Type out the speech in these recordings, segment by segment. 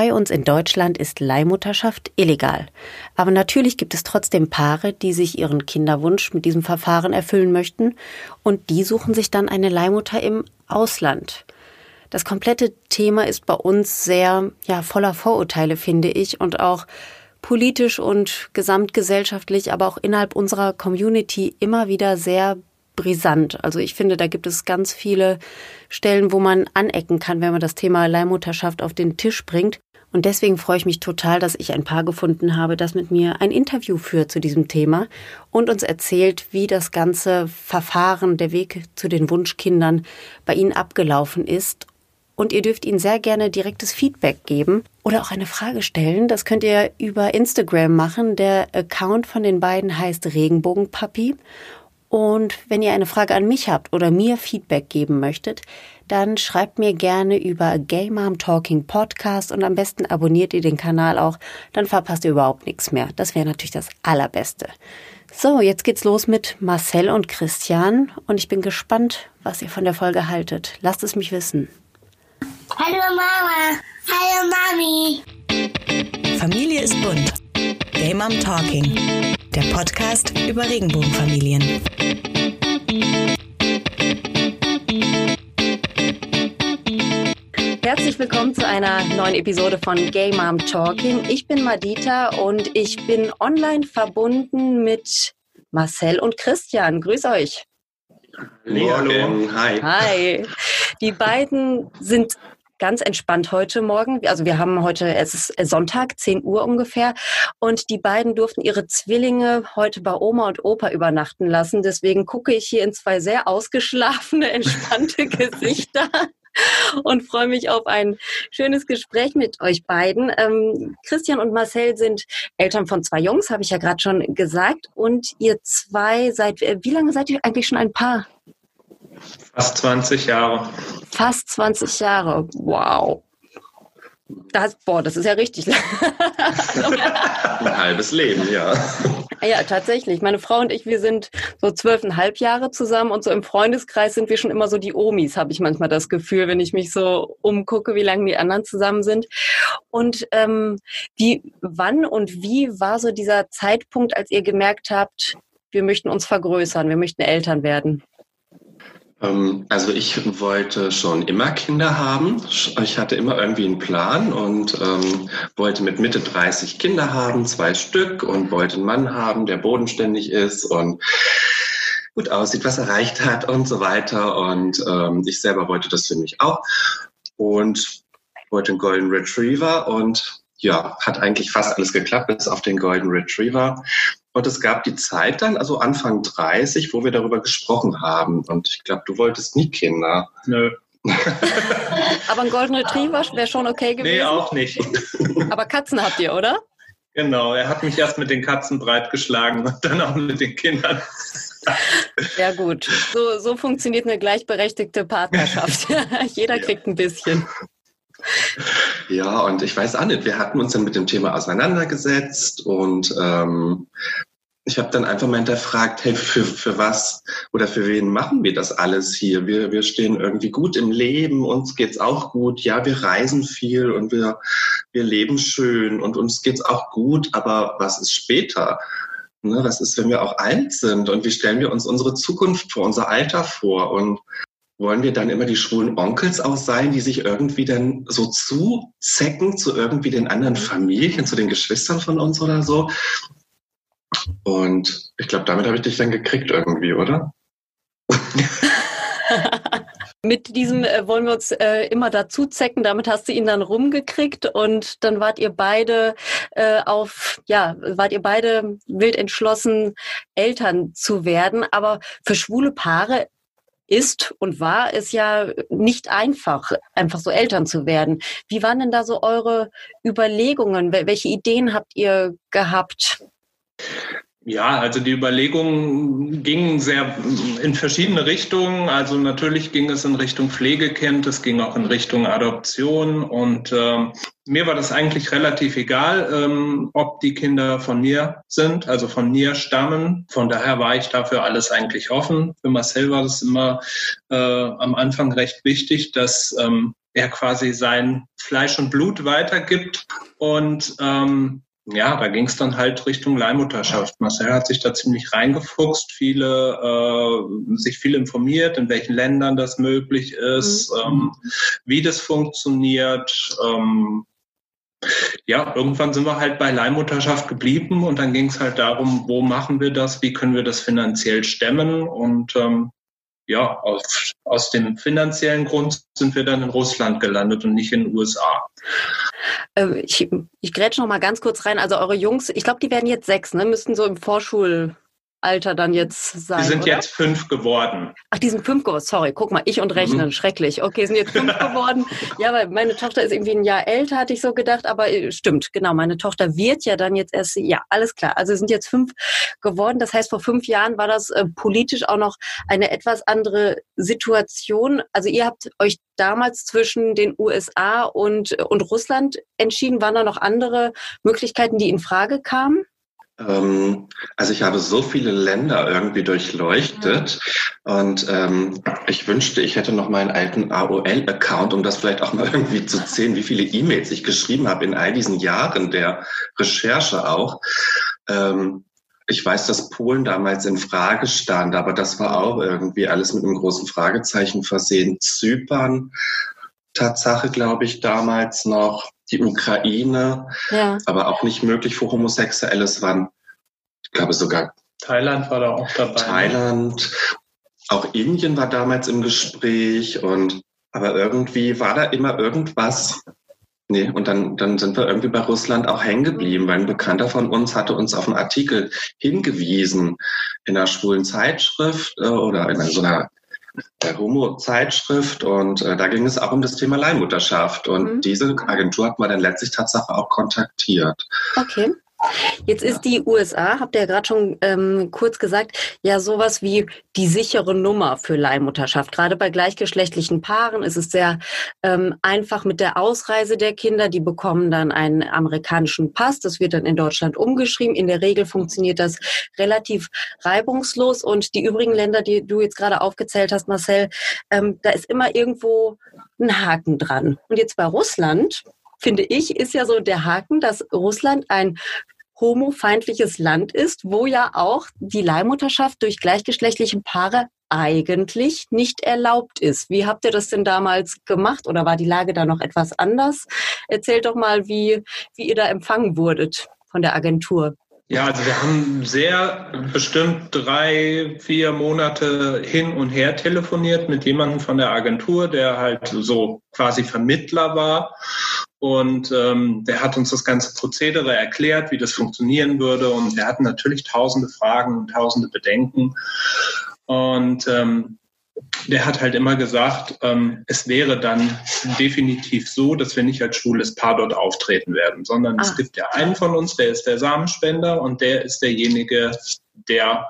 Bei uns in Deutschland ist Leihmutterschaft illegal. Aber natürlich gibt es trotzdem Paare, die sich ihren Kinderwunsch mit diesem Verfahren erfüllen möchten und die suchen sich dann eine Leihmutter im Ausland. Das komplette Thema ist bei uns sehr, ja, voller Vorurteile, finde ich, und auch politisch und gesamtgesellschaftlich, aber auch innerhalb unserer Community immer wieder sehr brisant. Also ich finde, da gibt es ganz viele Stellen, wo man anecken kann, wenn man das Thema Leihmutterschaft auf den Tisch bringt. Und deswegen freue ich mich total, dass ich ein Paar gefunden habe, das mit mir ein Interview führt zu diesem Thema und uns erzählt, wie das ganze Verfahren, der Weg zu den Wunschkindern bei Ihnen abgelaufen ist. Und ihr dürft Ihnen sehr gerne direktes Feedback geben oder auch eine Frage stellen. Das könnt ihr über Instagram machen. Der Account von den beiden heißt Regenbogenpapi. Und wenn ihr eine Frage an mich habt oder mir Feedback geben möchtet, dann schreibt mir gerne über Gay Mom Talking Podcast und am besten abonniert ihr den Kanal auch, dann verpasst ihr überhaupt nichts mehr. Das wäre natürlich das Allerbeste. So, jetzt geht's los mit Marcel und Christian und ich bin gespannt, was ihr von der Folge haltet. Lasst es mich wissen. Hallo Mama. Hallo Mami. Familie ist bunt. Gay Mom Talking. Der Podcast über Regenbogenfamilien. Herzlich willkommen zu einer neuen Episode von Gay Mom Talking. Ich bin Madita und ich bin online verbunden mit Marcel und Christian. Grüß euch. Hallo, hallo. Hi. Hi. Die beiden sind ganz entspannt heute Morgen. Also wir haben heute, es ist Sonntag, 10 Uhr ungefähr. Und die beiden durften ihre Zwillinge heute bei Oma und Opa übernachten lassen. Deswegen gucke ich hier in zwei sehr ausgeschlafene, entspannte Gesichter und freue mich auf ein schönes Gespräch mit euch beiden. Ähm, Christian und Marcel sind Eltern von zwei Jungs, habe ich ja gerade schon gesagt. Und ihr zwei seid, äh, wie lange seid ihr eigentlich schon ein Paar? Fast 20 Jahre. Fast 20 Jahre. Wow. Das, boah, das ist ja richtig. Ein halbes Leben, ja. Ja, tatsächlich. Meine Frau und ich, wir sind so zwölfeinhalb Jahre zusammen und so im Freundeskreis sind wir schon immer so die Omis, habe ich manchmal das Gefühl, wenn ich mich so umgucke, wie lange die anderen zusammen sind. Und ähm, wie, wann und wie war so dieser Zeitpunkt, als ihr gemerkt habt, wir möchten uns vergrößern, wir möchten Eltern werden? Ähm, also ich wollte schon immer Kinder haben. Ich hatte immer irgendwie einen Plan und ähm, wollte mit Mitte 30 Kinder haben, zwei Stück und wollte einen Mann haben, der bodenständig ist und gut aussieht, was erreicht hat und so weiter. Und ähm, ich selber wollte das für mich auch und wollte einen Golden Retriever und ja, hat eigentlich fast alles geklappt, bis auf den Golden Retriever. Und es gab die Zeit dann, also Anfang 30, wo wir darüber gesprochen haben. Und ich glaube, du wolltest nie Kinder. Nö. Aber ein Golden Retriever wäre schon okay gewesen. Nee, auch nicht. Aber Katzen habt ihr, oder? Genau, er hat mich erst mit den Katzen breitgeschlagen und dann auch mit den Kindern. Ja gut, so, so funktioniert eine gleichberechtigte Partnerschaft. Jeder ja. kriegt ein bisschen. Ja, und ich weiß auch nicht, wir hatten uns dann mit dem Thema auseinandergesetzt und ähm, ich habe dann einfach mal hinterfragt, hey, für, für was oder für wen machen wir das alles hier? Wir, wir stehen irgendwie gut im Leben, uns geht's auch gut, ja, wir reisen viel und wir, wir leben schön und uns geht's auch gut, aber was ist später? Ne, was ist, wenn wir auch alt sind und wie stellen wir uns unsere Zukunft vor, unser Alter vor? Und wollen wir dann immer die schwulen Onkels auch sein, die sich irgendwie dann so zuzecken zu irgendwie den anderen Familien, zu den Geschwistern von uns oder so? Und ich glaube, damit habe ich dich dann gekriegt irgendwie, oder? Mit diesem äh, wollen wir uns äh, immer dazu zecken. Damit hast du ihn dann rumgekriegt und dann wart ihr beide äh, auf, ja, wart ihr beide wild entschlossen, Eltern zu werden. Aber für schwule Paare ist und war es ja nicht einfach, einfach so Eltern zu werden. Wie waren denn da so eure Überlegungen? Welche Ideen habt ihr gehabt? Ja, also die Überlegungen gingen sehr in verschiedene Richtungen. Also natürlich ging es in Richtung Pflegekind, es ging auch in Richtung Adoption und äh, mir war das eigentlich relativ egal, ähm, ob die Kinder von mir sind, also von mir stammen. Von daher war ich dafür alles eigentlich offen. Für Marcel war das immer äh, am Anfang recht wichtig, dass ähm, er quasi sein Fleisch und Blut weitergibt. Und ähm, ja, da ging es dann halt Richtung Leihmutterschaft. Marcel hat sich da ziemlich reingefuchst, viele, äh, sich viel informiert, in welchen Ländern das möglich ist, mhm. ähm, wie das funktioniert. Ähm, ja, irgendwann sind wir halt bei Leihmutterschaft geblieben und dann ging es halt darum, wo machen wir das, wie können wir das finanziell stemmen und ähm, ja, aus, aus dem finanziellen Grund sind wir dann in Russland gelandet und nicht in den USA. Ähm, ich, ich grätsche noch mal ganz kurz rein. Also eure Jungs, ich glaube, die werden jetzt sechs, ne? Müssten so im Vorschul Alter dann jetzt sein. Die sind oder? jetzt fünf geworden. Ach, die sind fünf geworden. Sorry, guck mal, ich und Rechnen, mhm. schrecklich. Okay, sind jetzt fünf geworden. Ja, weil meine Tochter ist irgendwie ein Jahr älter, hatte ich so gedacht, aber äh, stimmt, genau. Meine Tochter wird ja dann jetzt erst, ja, alles klar. Also sind jetzt fünf geworden. Das heißt, vor fünf Jahren war das äh, politisch auch noch eine etwas andere Situation. Also ihr habt euch damals zwischen den USA und, und Russland entschieden. Waren da noch andere Möglichkeiten, die in Frage kamen? Ähm, also ich habe so viele Länder irgendwie durchleuchtet und ähm, ich wünschte, ich hätte noch meinen alten AOL-Account, um das vielleicht auch mal irgendwie zu zählen, wie viele E-Mails ich geschrieben habe in all diesen Jahren der Recherche auch. Ähm, ich weiß, dass Polen damals in Frage stand, aber das war auch irgendwie alles mit einem großen Fragezeichen versehen. Zypern, Tatsache, glaube ich, damals noch die Ukraine, ja. aber auch nicht möglich für Homosexuelle. Es waren, ich glaube sogar Thailand war da auch dabei. Ne? Thailand, auch Indien war damals im Gespräch und aber irgendwie war da immer irgendwas. Nee, und dann, dann sind wir irgendwie bei Russland auch hängen geblieben, weil ein Bekannter von uns hatte uns auf einen Artikel hingewiesen in einer schwulen Zeitschrift äh, oder in so einer der Homo-Zeitschrift und äh, da ging es auch um das Thema Leihmutterschaft und mhm. diese Agentur hat man dann letztlich Tatsache auch kontaktiert. Okay. Jetzt ist die USA, habt ihr ja gerade schon ähm, kurz gesagt, ja sowas wie die sichere Nummer für Leihmutterschaft. Gerade bei gleichgeschlechtlichen Paaren ist es sehr ähm, einfach mit der Ausreise der Kinder. Die bekommen dann einen amerikanischen Pass. Das wird dann in Deutschland umgeschrieben. In der Regel funktioniert das relativ reibungslos. Und die übrigen Länder, die du jetzt gerade aufgezählt hast, Marcel, ähm, da ist immer irgendwo ein Haken dran. Und jetzt bei Russland finde ich, ist ja so der Haken, dass Russland ein homofeindliches Land ist, wo ja auch die Leihmutterschaft durch gleichgeschlechtliche Paare eigentlich nicht erlaubt ist. Wie habt ihr das denn damals gemacht oder war die Lage da noch etwas anders? Erzählt doch mal, wie, wie ihr da empfangen wurdet von der Agentur. Ja, also wir haben sehr bestimmt drei, vier Monate hin und her telefoniert mit jemandem von der Agentur, der halt so quasi Vermittler war. Und ähm, der hat uns das ganze Prozedere erklärt, wie das funktionieren würde. Und er hat natürlich tausende Fragen und tausende Bedenken. Und ähm, der hat halt immer gesagt, ähm, es wäre dann definitiv so, dass wir nicht als schwules Paar dort auftreten werden, sondern ah. es gibt ja einen von uns, der ist der Samenspender und der ist derjenige, der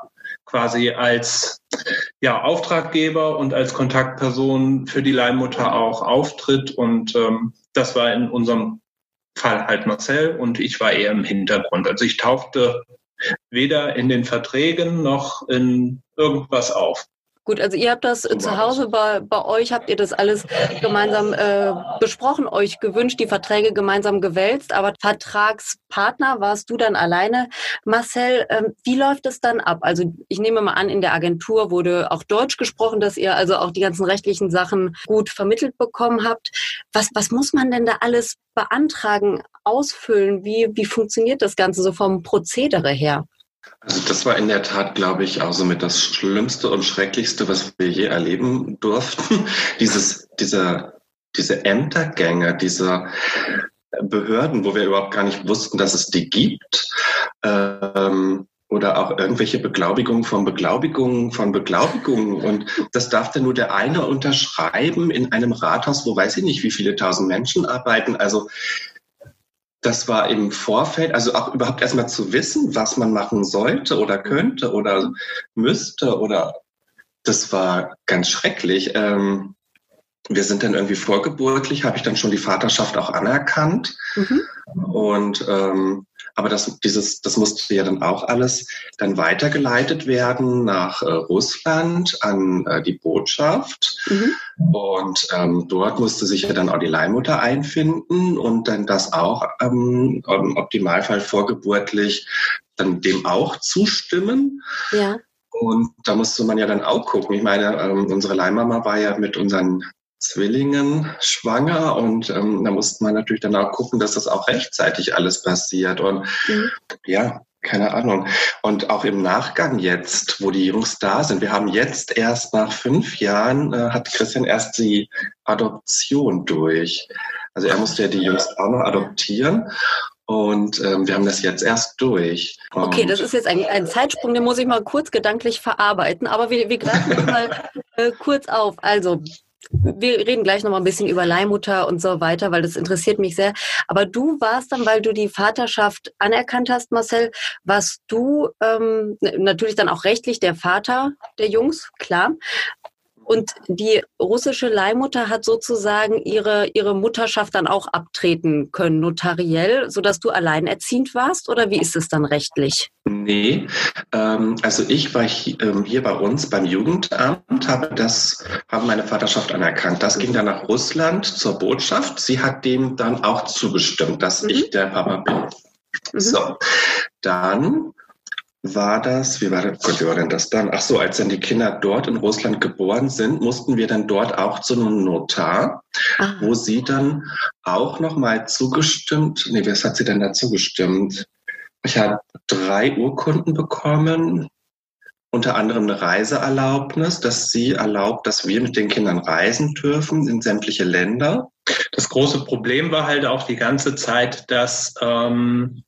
quasi als ja, Auftraggeber und als Kontaktperson für die Leihmutter auch auftritt. Und ähm, das war in unserem Fall halt Marcel und ich war eher im Hintergrund. Also ich tauchte weder in den Verträgen noch in irgendwas auf. Gut, also ihr habt das zu Hause bei, bei euch, habt ihr das alles gemeinsam äh, besprochen, euch gewünscht, die Verträge gemeinsam gewälzt, aber Vertragspartner warst du dann alleine. Marcel, ähm, wie läuft es dann ab? Also ich nehme mal an, in der Agentur wurde auch Deutsch gesprochen, dass ihr also auch die ganzen rechtlichen Sachen gut vermittelt bekommen habt. Was, was muss man denn da alles beantragen, ausfüllen? Wie, wie funktioniert das Ganze so vom Prozedere her? Also das war in der Tat, glaube ich, auch so mit das Schlimmste und Schrecklichste, was wir je erleben durften. Dieses, dieser, diese Ämtergänge, diese Behörden, wo wir überhaupt gar nicht wussten, dass es die gibt. Ähm, oder auch irgendwelche Beglaubigungen von Beglaubigungen von Beglaubigungen. Und das darf dann nur der eine unterschreiben in einem Rathaus, wo weiß ich nicht, wie viele tausend Menschen arbeiten. Also das war im Vorfeld, also auch überhaupt erstmal zu wissen, was man machen sollte oder könnte oder müsste oder das war ganz schrecklich. Ähm, wir sind dann irgendwie vorgeburtlich, habe ich dann schon die Vaterschaft auch anerkannt. Mhm. Und ähm, aber das, dieses, das musste ja dann auch alles dann weitergeleitet werden nach äh, Russland an äh, die Botschaft. Mhm. Und ähm, dort musste sich ja dann auch die Leihmutter einfinden und dann das auch ähm, im Optimalfall vorgeburtlich dann dem auch zustimmen. Ja. Und da musste man ja dann auch gucken. Ich meine, ähm, unsere Leihmama war ja mit unseren Zwillingen schwanger und ähm, da musste man natürlich dann auch gucken, dass das auch rechtzeitig alles passiert. Und mhm. ja, keine Ahnung. Und auch im Nachgang jetzt, wo die Jungs da sind, wir haben jetzt erst nach fünf Jahren, äh, hat Christian erst die Adoption durch. Also er musste ja die Jungs auch noch adoptieren. Und ähm, wir haben das jetzt erst durch. Und okay, das ist jetzt ein, ein, Zeitsprung, den muss ich mal kurz gedanklich verarbeiten. Aber wir, wir greifen mal äh, kurz auf. Also wir reden gleich noch mal ein bisschen über Leihmutter und so weiter, weil das interessiert mich sehr. Aber du warst dann, weil du die Vaterschaft anerkannt hast, Marcel, warst du ähm, natürlich dann auch rechtlich der Vater der Jungs, klar. Und die russische Leihmutter hat sozusagen ihre, ihre Mutterschaft dann auch abtreten können, notariell, sodass du alleinerziehend warst? Oder wie ist es dann rechtlich? Nee, ähm, also ich war hier, ähm, hier bei uns beim Jugendamt, habe das, meine Vaterschaft anerkannt. Das ging dann nach Russland zur Botschaft. Sie hat dem dann auch zugestimmt, dass mhm. ich der Papa bin. Mhm. So, dann war das, wie war, das, Gott, wie war denn das dann? Ach so, als dann die Kinder dort in Russland geboren sind, mussten wir dann dort auch zu einem Notar, ah. wo sie dann auch nochmal zugestimmt, nee, was hat sie denn da zugestimmt? Ich habe drei Urkunden bekommen, unter anderem eine Reiseerlaubnis, dass sie erlaubt, dass wir mit den Kindern reisen dürfen in sämtliche Länder. Das große Problem war halt auch die ganze Zeit, dass ähm,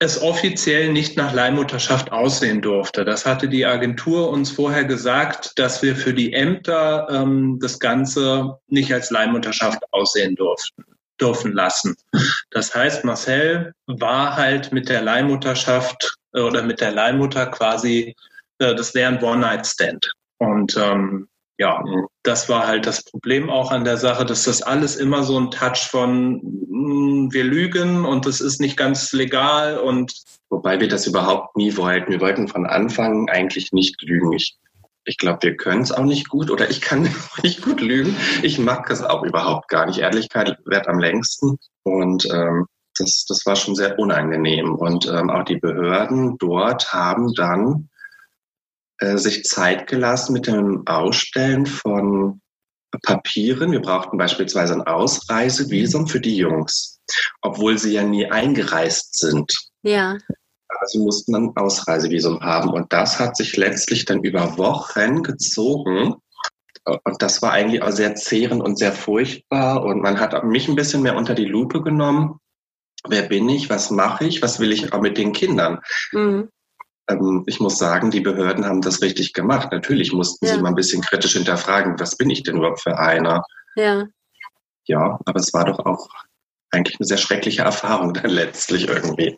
es offiziell nicht nach Leihmutterschaft aussehen durfte. Das hatte die Agentur uns vorher gesagt, dass wir für die Ämter ähm, das Ganze nicht als Leihmutterschaft aussehen durften, dürfen lassen. Das heißt, Marcel war halt mit der Leihmutterschaft äh, oder mit der Leihmutter quasi, äh, das wäre ein One-Night-Stand. Und ähm, ja, das war halt das Problem auch an der Sache, dass das alles immer so ein Touch von mh, mm, wir lügen und das ist nicht ganz legal und wobei wir das überhaupt nie wollten. Wir wollten von Anfang eigentlich nicht lügen. Ich, ich glaube, wir können es auch nicht gut oder ich kann nicht gut lügen. Ich mag es auch überhaupt gar nicht. Ehrlichkeit wird am längsten und ähm, das, das war schon sehr unangenehm. Und ähm, auch die Behörden dort haben dann äh, sich Zeit gelassen mit dem Ausstellen von Papieren. Wir brauchten beispielsweise ein Ausreisevisum für die Jungs, obwohl sie ja nie eingereist sind. Ja. Aber sie mussten ein Ausreisevisum haben. Und das hat sich letztlich dann über Wochen gezogen. Und das war eigentlich auch sehr zehrend und sehr furchtbar. Und man hat mich ein bisschen mehr unter die Lupe genommen. Wer bin ich? Was mache ich? Was will ich auch mit den Kindern? Mhm. Ähm, ich muss sagen, die Behörden haben das richtig gemacht. Natürlich mussten ja. sie mal ein bisschen kritisch hinterfragen, was bin ich denn überhaupt für einer? Ja. Ja, aber es war doch auch eigentlich eine sehr schreckliche Erfahrung dann letztlich irgendwie.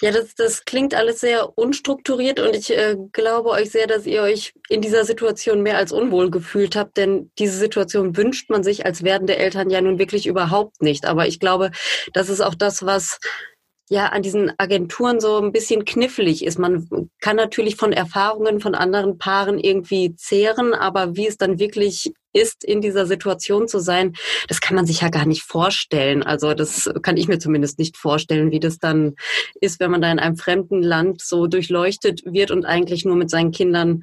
Ja, das, das klingt alles sehr unstrukturiert und ich äh, glaube euch sehr, dass ihr euch in dieser Situation mehr als unwohl gefühlt habt, denn diese Situation wünscht man sich als werdende Eltern ja nun wirklich überhaupt nicht. Aber ich glaube, das ist auch das, was ja an diesen Agenturen so ein bisschen knifflig ist. Man kann natürlich von Erfahrungen von anderen Paaren irgendwie zehren, aber wie es dann wirklich ist, in dieser Situation zu sein, das kann man sich ja gar nicht vorstellen. Also das kann ich mir zumindest nicht vorstellen, wie das dann ist, wenn man da in einem fremden Land so durchleuchtet wird und eigentlich nur mit seinen Kindern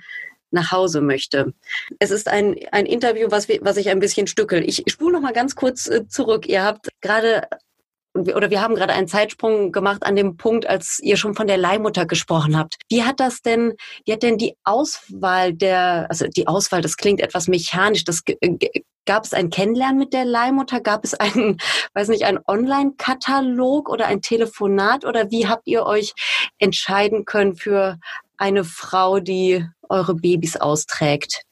nach Hause möchte. Es ist ein, ein Interview, was, was ich ein bisschen stückel. Ich spule noch mal ganz kurz äh, zurück. Ihr habt gerade oder wir haben gerade einen Zeitsprung gemacht an dem Punkt, als ihr schon von der Leihmutter gesprochen habt. Wie hat das denn, wie hat denn die Auswahl der, also die Auswahl, das klingt etwas mechanisch, das gab es ein Kennenlernen mit der Leihmutter? Gab es einen, weiß nicht, einen Online-Katalog oder ein Telefonat oder wie habt ihr euch entscheiden können für eine Frau, die eure Babys austrägt?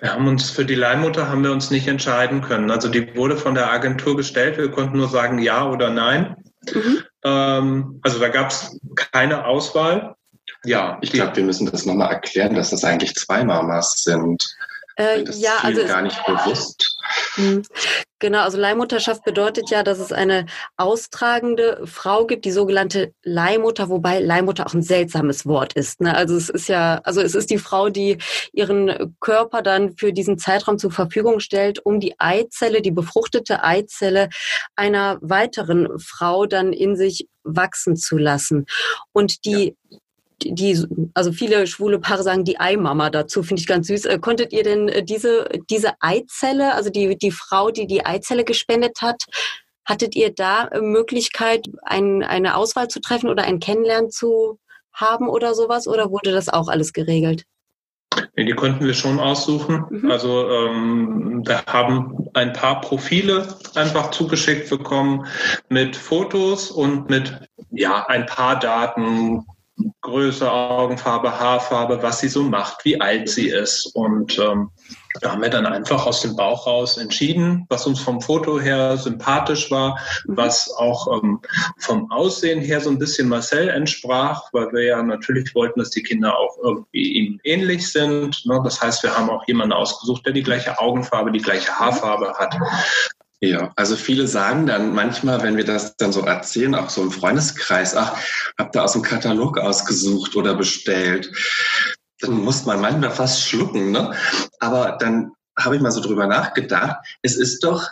Wir haben uns für die Leihmutter haben wir uns nicht entscheiden können. Also die wurde von der Agentur gestellt. Wir konnten nur sagen ja oder nein. Mhm. Ähm, also da gab es keine Auswahl. Ja, ich glaube, wir müssen das nochmal erklären, dass das eigentlich zwei Mamas sind. Äh, das ja, also gar nicht bewusst. Mhm. Genau, also Leihmutterschaft bedeutet ja, dass es eine austragende Frau gibt, die sogenannte Leihmutter, wobei Leihmutter auch ein seltsames Wort ist. Ne? Also es ist ja, also es ist die Frau, die ihren Körper dann für diesen Zeitraum zur Verfügung stellt, um die Eizelle, die befruchtete Eizelle einer weiteren Frau dann in sich wachsen zu lassen. Und die ja die, also viele schwule Paare sagen die Eimama dazu, finde ich ganz süß. Äh, konntet ihr denn äh, diese, diese Eizelle, also die, die Frau, die die Eizelle gespendet hat, hattet ihr da äh, Möglichkeit, ein, eine Auswahl zu treffen oder ein Kennenlernen zu haben oder sowas? Oder wurde das auch alles geregelt? Nee, die konnten wir schon aussuchen. Mhm. Also ähm, wir haben ein paar Profile einfach zugeschickt bekommen mit Fotos und mit ja ein paar Daten, Größe, Augenfarbe, Haarfarbe, was sie so macht, wie alt sie ist. Und ähm, da haben wir dann einfach aus dem Bauch raus entschieden, was uns vom Foto her sympathisch war, mhm. was auch ähm, vom Aussehen her so ein bisschen Marcel entsprach, weil wir ja natürlich wollten, dass die Kinder auch irgendwie ihm ähnlich sind. Ne? Das heißt, wir haben auch jemanden ausgesucht, der die gleiche Augenfarbe, die gleiche Haarfarbe hat. Ja, also viele sagen dann manchmal, wenn wir das dann so erzählen, auch so im Freundeskreis, ach, habt ihr aus dem Katalog ausgesucht oder bestellt. Dann muss man manchmal fast schlucken, ne? Aber dann habe ich mal so drüber nachgedacht. Es ist doch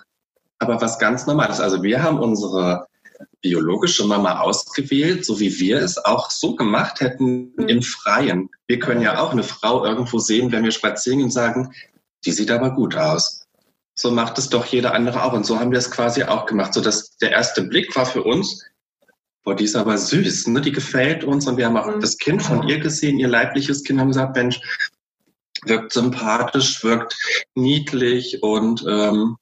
aber was ganz Normales. Also wir haben unsere biologische Mama ausgewählt, so wie wir es auch so gemacht hätten mhm. im Freien. Wir können ja auch eine Frau irgendwo sehen, wenn wir spazieren und sagen, die sieht aber gut aus so macht es doch jeder andere auch. Und so haben wir es quasi auch gemacht. So dass der erste Blick war für uns, boah, die ist aber süß, ne? die gefällt uns. Und wir haben auch mhm. das Kind von ihr gesehen, ihr leibliches Kind, haben gesagt, Mensch, wirkt sympathisch, wirkt niedlich und ähm,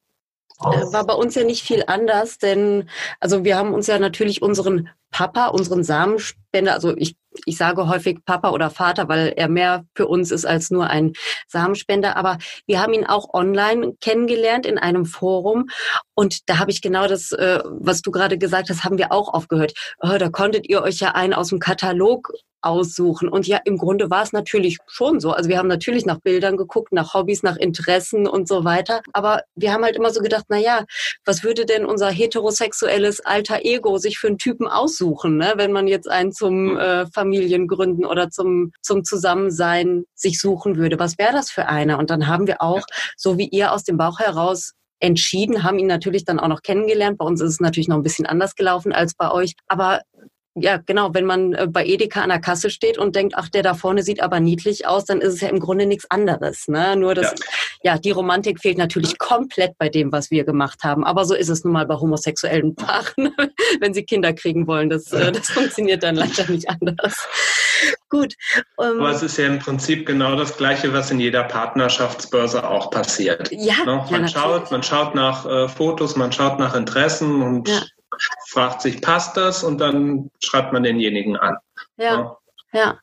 äh, war bei uns ja nicht viel anders, denn also wir haben uns ja natürlich unseren Papa, unseren Samenspender, also ich, ich sage häufig Papa oder Vater, weil er mehr für uns ist als nur ein Samenspender, aber wir haben ihn auch online kennengelernt in einem Forum und da habe ich genau das, äh, was du gerade gesagt hast, haben wir auch aufgehört. Oh, da konntet ihr euch ja einen aus dem Katalog aussuchen. Und ja, im Grunde war es natürlich schon so. Also wir haben natürlich nach Bildern geguckt, nach Hobbys, nach Interessen und so weiter. Aber wir haben halt immer so gedacht, na ja, was würde denn unser heterosexuelles alter Ego sich für einen Typen aussuchen, ne? wenn man jetzt einen zum hm. äh, Familiengründen oder zum, zum Zusammensein sich suchen würde? Was wäre das für einer? Und dann haben wir auch, so wie ihr aus dem Bauch heraus entschieden, haben ihn natürlich dann auch noch kennengelernt. Bei uns ist es natürlich noch ein bisschen anders gelaufen als bei euch. Aber ja, genau, wenn man äh, bei Edeka an der Kasse steht und denkt, ach, der da vorne sieht aber niedlich aus, dann ist es ja im Grunde nichts anderes. Ne? Nur das, ja. ja, die Romantik fehlt natürlich komplett bei dem, was wir gemacht haben. Aber so ist es nun mal bei homosexuellen Paaren, wenn sie Kinder kriegen wollen. Das, äh, das funktioniert dann leider nicht anders. Gut. Ähm, aber es ist ja im Prinzip genau das Gleiche, was in jeder Partnerschaftsbörse auch passiert. Ja, ne? man ja, schaut, man schaut nach äh, Fotos, man schaut nach Interessen und ja fragt sich, passt das? Und dann schreibt man denjenigen an. Ja. ja.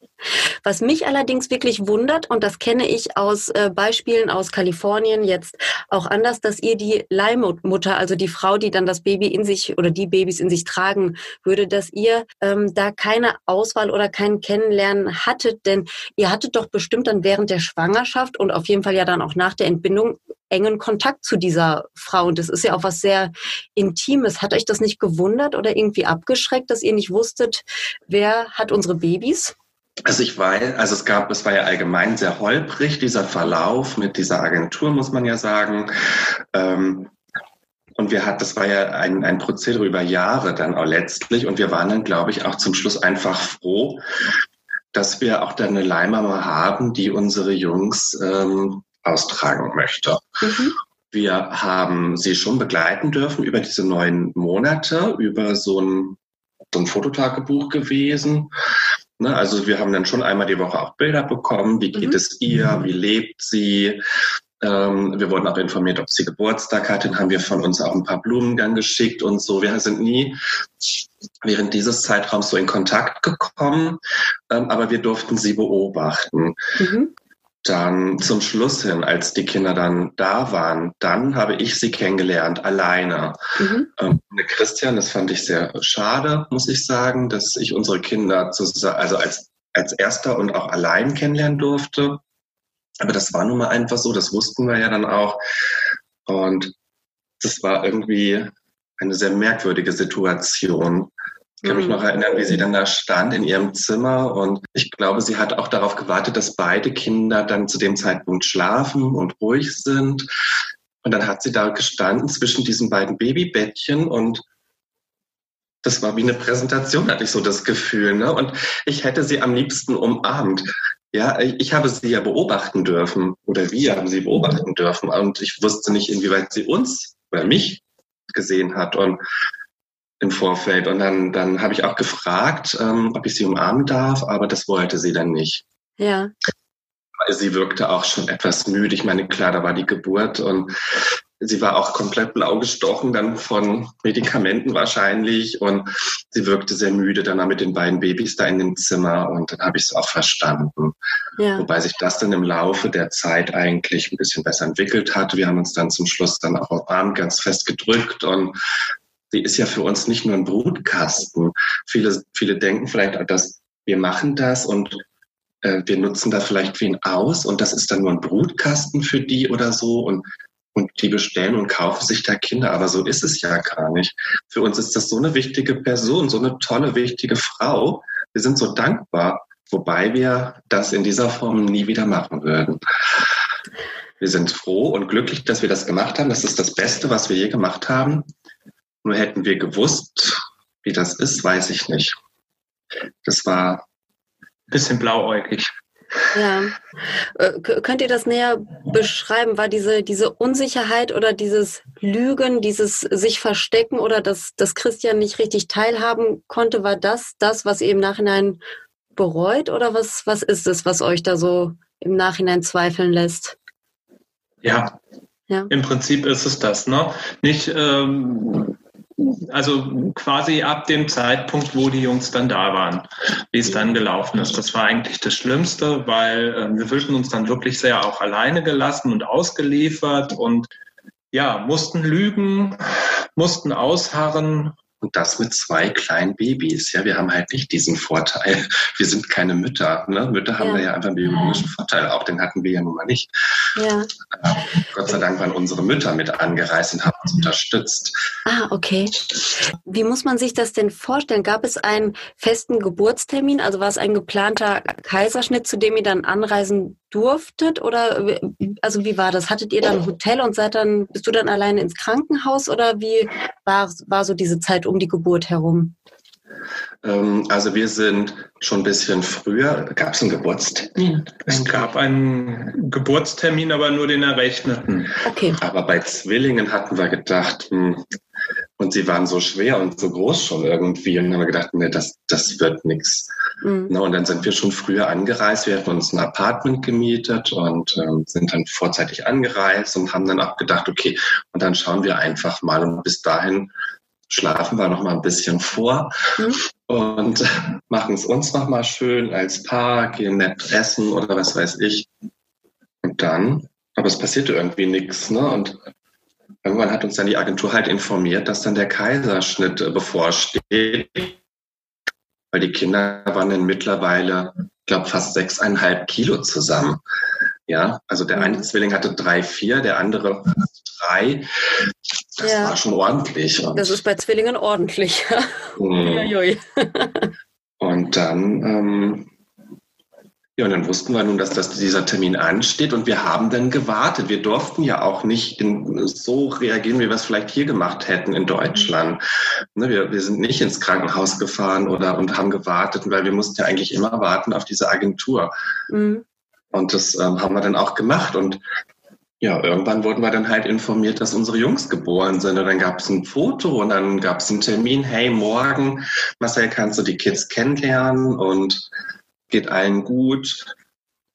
Was mich allerdings wirklich wundert, und das kenne ich aus äh, Beispielen aus Kalifornien jetzt auch anders, dass ihr die Leihmutter, also die Frau, die dann das Baby in sich oder die Babys in sich tragen würde, dass ihr ähm, da keine Auswahl oder kein Kennenlernen hattet, denn ihr hattet doch bestimmt dann während der Schwangerschaft und auf jeden Fall ja dann auch nach der Entbindung engen Kontakt zu dieser Frau. Und das ist ja auch was sehr Intimes. Hat euch das nicht gewundert oder irgendwie abgeschreckt, dass ihr nicht wusstet, wer hat unsere Babys? Also ich weiß, also es gab, es war ja allgemein sehr holprig, dieser Verlauf mit dieser Agentur, muss man ja sagen. Ähm, und wir hatten, das war ja ein, ein Prozedere über Jahre dann auch letztlich. Und wir waren dann, glaube ich, auch zum Schluss einfach froh, dass wir auch dann eine Leihmama haben, die unsere Jungs ähm, austragen möchte. Mhm. Wir haben sie schon begleiten dürfen über diese neun Monate, über so ein, so ein Fototagebuch gewesen. Ne, also wir haben dann schon einmal die Woche auch Bilder bekommen. Wie geht mhm. es ihr? Wie lebt sie? Ähm, wir wurden auch informiert, ob sie Geburtstag hat. Dann haben wir von uns auch ein paar Blumen dann geschickt und so. Wir sind nie während dieses Zeitraums so in Kontakt gekommen, ähm, aber wir durften sie beobachten. Mhm dann zum Schluss hin, als die Kinder dann da waren, dann habe ich sie kennengelernt, alleine. Mhm. Ähm, Christian, das fand ich sehr schade, muss ich sagen, dass ich unsere Kinder zu, also als, als erster und auch allein kennenlernen durfte. Aber das war nun mal einfach so, das wussten wir ja dann auch. Und das war irgendwie eine sehr merkwürdige Situation. Ich kann mich mhm. noch erinnern, wie sie dann da stand in ihrem Zimmer und ich glaube, sie hat auch darauf gewartet, dass beide Kinder dann zu dem Zeitpunkt schlafen und ruhig sind. Und dann hat sie da gestanden zwischen diesen beiden Babybettchen und das war wie eine Präsentation, hatte ich so das Gefühl. Ne? Und ich hätte sie am liebsten umarmt. Ja, ich habe sie ja beobachten dürfen oder wir haben sie beobachten dürfen und ich wusste nicht, inwieweit sie uns oder mich gesehen hat und im Vorfeld. Und dann, dann habe ich auch gefragt, ähm, ob ich sie umarmen darf, aber das wollte sie dann nicht. Ja. Sie wirkte auch schon etwas müde. Ich meine, klar, da war die Geburt und sie war auch komplett blau gestochen, dann von Medikamenten wahrscheinlich. Und sie wirkte sehr müde, dann mit den beiden Babys da in dem Zimmer. Und dann habe ich es auch verstanden. Ja. Wobei sich das dann im Laufe der Zeit eigentlich ein bisschen besser entwickelt hat. Wir haben uns dann zum Schluss dann auch auf Arm ganz fest gedrückt und sie ist ja für uns nicht nur ein Brutkasten. Viele, viele denken vielleicht, dass wir machen das und äh, wir nutzen da vielleicht wen aus und das ist dann nur ein Brutkasten für die oder so und, und die bestellen und kaufen sich da Kinder. Aber so ist es ja gar nicht. Für uns ist das so eine wichtige Person, so eine tolle, wichtige Frau. Wir sind so dankbar, wobei wir das in dieser Form nie wieder machen würden. Wir sind froh und glücklich, dass wir das gemacht haben. Das ist das Beste, was wir je gemacht haben. Nur hätten wir gewusst, wie das ist, weiß ich nicht. Das war bisschen blauäugig. Ja. Äh, könnt ihr das näher beschreiben? War diese, diese Unsicherheit oder dieses Lügen, dieses sich verstecken oder dass, dass Christian nicht richtig teilhaben konnte, war das das, was ihr im Nachhinein bereut oder was, was ist es, was euch da so im Nachhinein zweifeln lässt? Ja, ja. im Prinzip ist es das. Ne? Nicht, ähm, also quasi ab dem Zeitpunkt, wo die Jungs dann da waren, wie es dann gelaufen ist. Das war eigentlich das Schlimmste, weil äh, wir fühlten uns dann wirklich sehr auch alleine gelassen und ausgeliefert und ja, mussten lügen, mussten ausharren und das mit zwei kleinen Babys. Ja, wir haben halt nicht diesen Vorteil. Wir sind keine Mütter. Ne? Mütter haben ja. da ja einfach einen biologischen Vorteil. Auch den hatten wir ja nun mal nicht. Ja. Gott sei Dank waren unsere Mütter mit angereist und haben uns unterstützt. Ah, okay. Wie muss man sich das denn vorstellen? Gab es einen festen Geburtstermin? Also war es ein geplanter Kaiserschnitt, zu dem ihr dann anreisen durftet? Oder also wie war das? Hattet ihr dann ein Hotel und seid dann, bist du dann alleine ins Krankenhaus oder wie war, war so diese Zeit um die Geburt herum? Ähm, also wir sind schon ein bisschen früher. Gab es einen Geburtstermin? Es gab einen Geburtstermin, aber nur den errechneten. Okay. Aber bei Zwillingen hatten wir gedacht, hm, und sie waren so schwer und so groß schon irgendwie. Und dann haben wir gedacht, nee, das, das wird nichts. Mhm. und dann sind wir schon früher angereist. Wir hatten uns ein Apartment gemietet und ähm, sind dann vorzeitig angereist und haben dann auch gedacht, okay, und dann schauen wir einfach mal. Und bis dahin schlafen wir noch mal ein bisschen vor mhm. und machen es uns noch mal schön als Paar, gehen nett essen oder was weiß ich. Und dann, aber es passierte irgendwie nichts, ne? Und irgendwann hat uns dann die Agentur halt informiert, dass dann der Kaiserschnitt äh, bevorsteht, weil die Kinder waren dann mittlerweile, ich glaube, fast sechseinhalb Kilo zusammen. Ja, also der eine mhm. Zwilling hatte drei, vier, der andere drei. Das ja. war schon ordentlich. Und das ist bei Zwillingen ordentlich. Mhm. und dann ähm, ja, und dann wussten wir nun, dass das, dieser Termin ansteht und wir haben dann gewartet. Wir durften ja auch nicht in, so reagieren, wie wir es vielleicht hier gemacht hätten in Deutschland. Ne, wir, wir sind nicht ins Krankenhaus gefahren oder und haben gewartet, weil wir mussten ja eigentlich immer warten auf diese Agentur. Mhm. Und das ähm, haben wir dann auch gemacht. Und ja, irgendwann wurden wir dann halt informiert, dass unsere Jungs geboren sind. Und dann gab es ein Foto und dann gab es einen Termin. Hey, morgen, Marcel, kannst du die Kids kennenlernen? Und geht allen gut.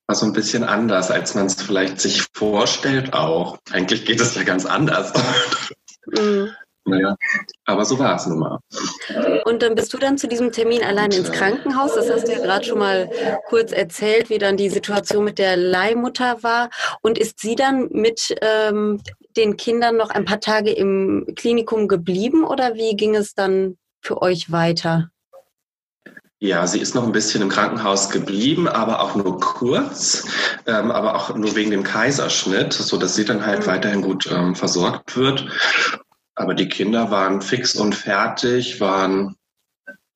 War so ein bisschen anders, als man es vielleicht sich vorstellt auch. Eigentlich geht es ja ganz anders. Mhm. Naja, aber so war es nun mal. Und dann bist du dann zu diesem Termin allein ins Krankenhaus. Das hast du ja gerade schon mal kurz erzählt, wie dann die Situation mit der Leihmutter war. Und ist sie dann mit ähm, den Kindern noch ein paar Tage im Klinikum geblieben oder wie ging es dann für euch weiter? Ja, sie ist noch ein bisschen im Krankenhaus geblieben, aber auch nur kurz, ähm, aber auch nur wegen dem Kaiserschnitt, so dass sie dann halt mhm. weiterhin gut ähm, versorgt wird. Aber die Kinder waren fix und fertig, waren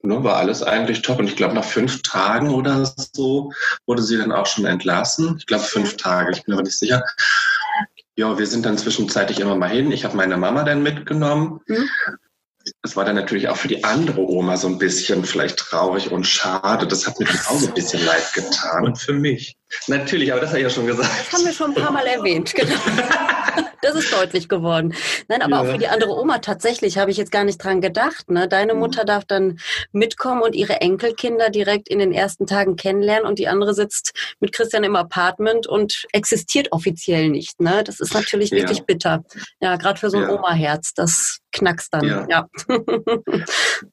ne, war alles eigentlich top. Und ich glaube, nach fünf Tagen oder so wurde sie dann auch schon entlassen. Ich glaube, fünf Tage, ich bin aber nicht sicher. Ja, wir sind dann zwischenzeitlich immer mal hin. Ich habe meine Mama dann mitgenommen. Mhm es war dann natürlich auch für die andere Oma so ein bisschen vielleicht traurig und schade. Das hat mir dann auch so ein bisschen leid getan. Und für mich. Natürlich, aber das habe ich ja schon gesagt. Das haben wir schon ein paar Mal erwähnt, genau. Das ist deutlich geworden. Nein, aber ja. auch für die andere Oma tatsächlich habe ich jetzt gar nicht dran gedacht. Ne? Deine mhm. Mutter darf dann mitkommen und ihre Enkelkinder direkt in den ersten Tagen kennenlernen und die andere sitzt mit Christian im Apartment und existiert offiziell nicht. Ne? Das ist natürlich wirklich ja. bitter. Ja, gerade für so ein ja. Oma-Herz. Das knackst dann. Ja. ja.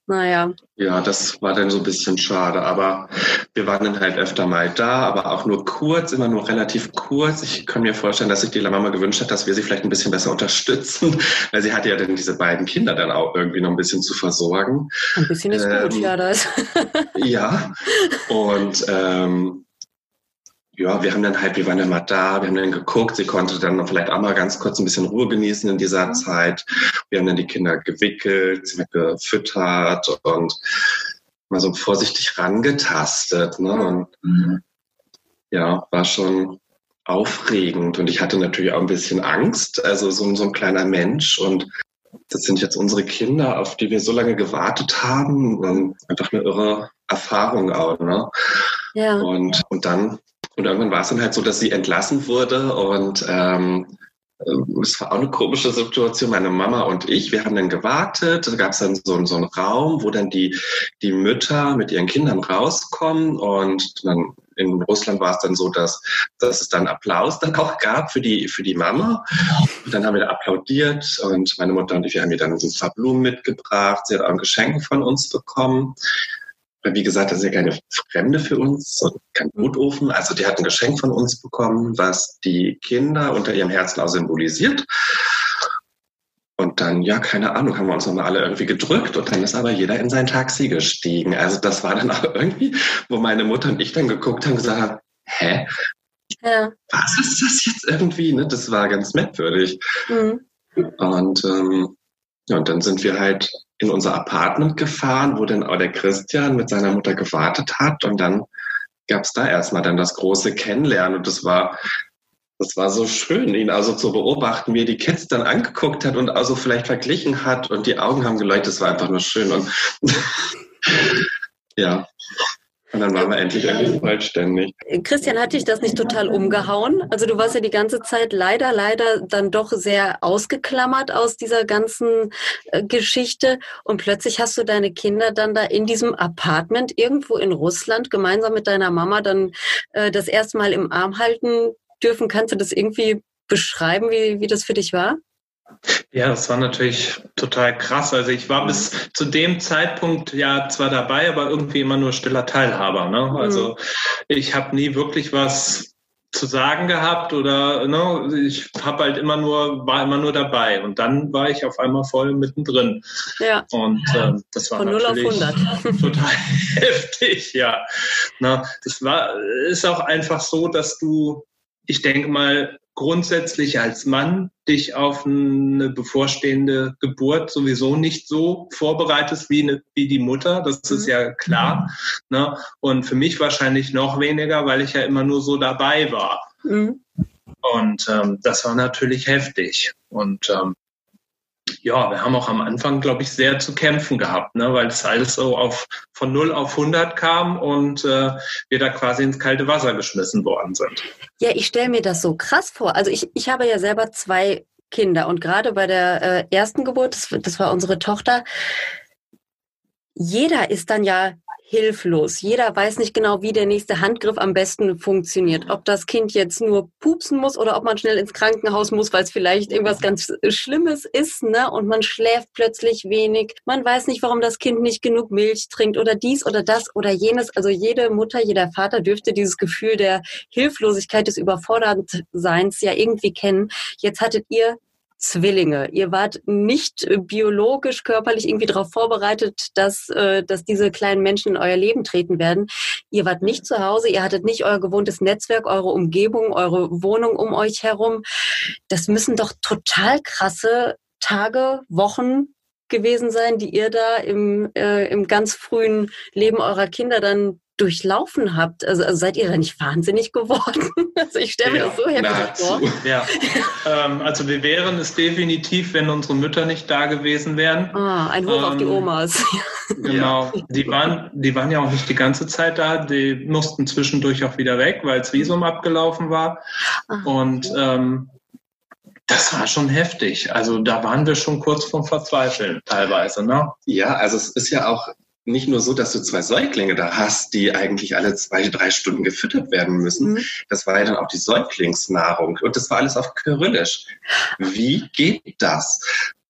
naja. Ja, das war dann so ein bisschen schade. Aber wir waren dann halt öfter mal da, aber auch nur kurz, immer nur relativ kurz. Ich kann mir vorstellen, dass sich die Mama gewünscht hat, dass wir sie vielleicht ein bisschen besser unterstützen, weil sie hatte ja dann diese beiden Kinder dann auch irgendwie noch ein bisschen zu versorgen. Ein bisschen ist ähm, gut, ja, das. ja, und ähm, ja, wir haben dann halt, wir waren dann mal da, wir haben dann geguckt, sie konnte dann vielleicht auch mal ganz kurz ein bisschen Ruhe genießen in dieser mhm. Zeit. Wir haben dann die Kinder gewickelt, sie gefüttert und mal so vorsichtig rangetastet. Ne? Und mhm. ja, war schon aufregend und ich hatte natürlich auch ein bisschen Angst, also so, so ein kleiner Mensch und das sind jetzt unsere Kinder, auf die wir so lange gewartet haben. Und einfach eine irre Erfahrung auch. Ne? Ja. Und, und dann und irgendwann war es dann halt so, dass sie entlassen wurde und ähm, es war auch eine komische Situation. Meine Mama und ich, wir haben dann gewartet. Da gab es dann so, so einen Raum, wo dann die, die Mütter mit ihren Kindern rauskommen. Und dann in Russland war es dann so, dass, dass es dann Applaus dann auch gab für die, für die Mama. Und dann haben wir da applaudiert und meine Mutter und ich, wir haben ihr dann ein paar Blumen mitgebracht. Sie hat auch ein Geschenk von uns bekommen wie gesagt, das ist ja keine Fremde für uns, kein Brutofen. Also die hat ein Geschenk von uns bekommen, was die Kinder unter ihrem Herzen auch symbolisiert. Und dann, ja, keine Ahnung, haben wir uns nochmal alle irgendwie gedrückt und dann ist aber jeder in sein Taxi gestiegen. Also das war dann auch irgendwie, wo meine Mutter und ich dann geguckt haben und gesagt haben, hä? Ja. Was ist das jetzt irgendwie? Ne? Das war ganz merkwürdig. Mhm. Und, ähm, ja, und dann sind wir halt in unser Apartment gefahren, wo dann auch der Christian mit seiner Mutter gewartet hat. Und dann gab es da erstmal dann das große Kennenlernen. Und das war, das war so schön, ihn also zu beobachten, wie er die Kids dann angeguckt hat und also vielleicht verglichen hat und die Augen haben geleuchtet. Das war einfach nur schön. Und ja. Und dann waren wir endlich irgendwie vollständig. Christian, hat dich das nicht total umgehauen? Also du warst ja die ganze Zeit leider, leider dann doch sehr ausgeklammert aus dieser ganzen äh, Geschichte. Und plötzlich hast du deine Kinder dann da in diesem Apartment irgendwo in Russland gemeinsam mit deiner Mama dann äh, das erste Mal im Arm halten dürfen. Kannst du das irgendwie beschreiben, wie, wie das für dich war? Ja, das war natürlich total krass. Also ich war bis zu dem Zeitpunkt ja zwar dabei, aber irgendwie immer nur stiller Teilhaber. Ne? Also mhm. ich habe nie wirklich was zu sagen gehabt oder ne, ich habe halt immer nur war immer nur dabei und dann war ich auf einmal voll mittendrin ja und äh, das war Von natürlich total heftig ja na das war ist auch einfach so dass du ich denke mal grundsätzlich als Mann dich auf eine bevorstehende Geburt sowieso nicht so vorbereitest wie, eine, wie die Mutter. Das mhm. ist ja klar. Ne? Und für mich wahrscheinlich noch weniger, weil ich ja immer nur so dabei war. Mhm. Und ähm, das war natürlich heftig. Und ähm, ja, wir haben auch am Anfang, glaube ich, sehr zu kämpfen gehabt, ne, weil es alles so auf, von 0 auf 100 kam und äh, wir da quasi ins kalte Wasser geschmissen worden sind. Ja, ich stelle mir das so krass vor. Also ich, ich habe ja selber zwei Kinder und gerade bei der äh, ersten Geburt, das, das war unsere Tochter, jeder ist dann ja hilflos. Jeder weiß nicht genau, wie der nächste Handgriff am besten funktioniert. Ob das Kind jetzt nur pupsen muss oder ob man schnell ins Krankenhaus muss, weil es vielleicht irgendwas ganz Schlimmes ist, ne? Und man schläft plötzlich wenig. Man weiß nicht, warum das Kind nicht genug Milch trinkt oder dies oder das oder jenes. Also jede Mutter, jeder Vater dürfte dieses Gefühl der Hilflosigkeit, des Überfordertseins ja irgendwie kennen. Jetzt hattet ihr Zwillinge. Ihr wart nicht biologisch, körperlich irgendwie darauf vorbereitet, dass, äh, dass diese kleinen Menschen in euer Leben treten werden. Ihr wart nicht zu Hause, ihr hattet nicht euer gewohntes Netzwerk, eure Umgebung, eure Wohnung um euch herum. Das müssen doch total krasse Tage, Wochen gewesen sein, die ihr da im, äh, im ganz frühen Leben eurer Kinder dann durchlaufen habt. Also, also seid ihr da nicht wahnsinnig geworden? Also ich stelle mir ja, das so heftig vor. Ja, ähm, also wir wären es definitiv, wenn unsere Mütter nicht da gewesen wären. Ah, ein Hoch ähm, auf die ähm, Omas. Genau, die waren, die waren ja auch nicht die ganze Zeit da. Die mussten zwischendurch auch wieder weg, weil das Visum abgelaufen war. Ach, Und ähm, das war schon heftig. Also da waren wir schon kurz vorm Verzweifeln teilweise. Ne? Ja, also es ist ja auch nicht nur so, dass du zwei Säuglinge da hast, die eigentlich alle zwei, drei Stunden gefüttert werden müssen. Mhm. Das war ja dann auch die Säuglingsnahrung. Und das war alles auf Kyrillisch. Wie geht das?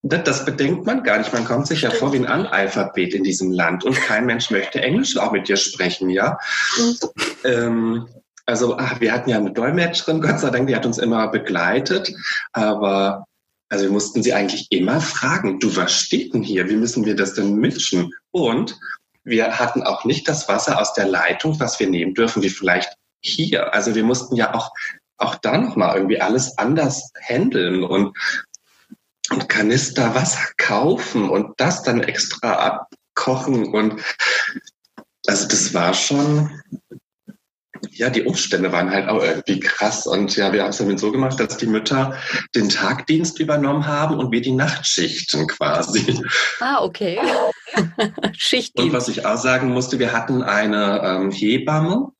Das bedenkt man gar nicht. Man kommt sich ja vor wie ein Analphabet in diesem Land und kein Mensch möchte Englisch auch mit dir sprechen, ja. Mhm. Ähm, also ach, wir hatten ja eine Dolmetscherin, Gott sei Dank, die hat uns immer begleitet, aber also wir mussten sie eigentlich immer fragen, du, was steht denn hier? Wie müssen wir das denn mischen? Und wir hatten auch nicht das Wasser aus der Leitung, was wir nehmen dürfen, wie vielleicht hier. Also wir mussten ja auch, auch da nochmal irgendwie alles anders handeln und, und Kanister Wasser kaufen und das dann extra abkochen und also das war schon, ja, die Umstände waren halt auch irgendwie krass. Und ja, wir haben es damit so gemacht, dass die Mütter den Tagdienst übernommen haben und wir die Nachtschichten quasi. Ah, okay. Schichtdienst. Und was ich auch sagen musste, wir hatten eine ähm, Hebamme,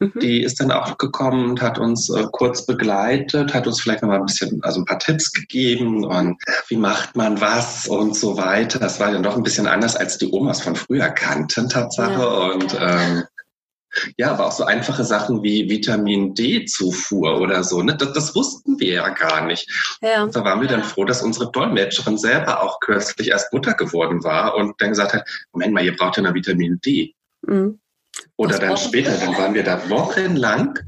mhm. die ist dann auch gekommen und hat uns äh, kurz begleitet, hat uns vielleicht noch mal ein bisschen, also ein paar Tipps gegeben und wie macht man was und so weiter. Das war ja doch ein bisschen anders, als die Omas von früher kannten, Tatsache. Ja. Und ähm, ja, aber auch so einfache Sachen wie Vitamin D-Zufuhr oder so, ne? Das, das, wussten wir ja gar nicht. Ja. Da waren wir dann froh, dass unsere Dolmetscherin selber auch kürzlich erst Mutter geworden war und dann gesagt hat, Moment mal, ihr braucht ja noch Vitamin D. Mhm. Oder dann später, dann waren wir da wochenlang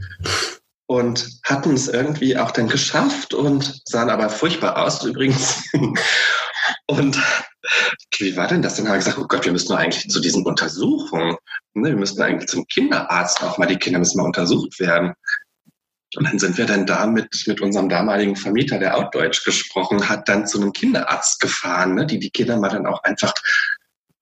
und hatten es irgendwie auch dann geschafft und sahen aber furchtbar aus übrigens. und wie war denn das? Dann habe ich gesagt, oh Gott, wir müssen eigentlich zu diesen Untersuchungen. Ne? Wir müssen eigentlich zum Kinderarzt auch mal, die Kinder müssen mal untersucht werden. Und dann sind wir dann da mit, mit unserem damaligen Vermieter, der auch Deutsch gesprochen hat, dann zu einem Kinderarzt gefahren, ne? die die Kinder mal dann auch einfach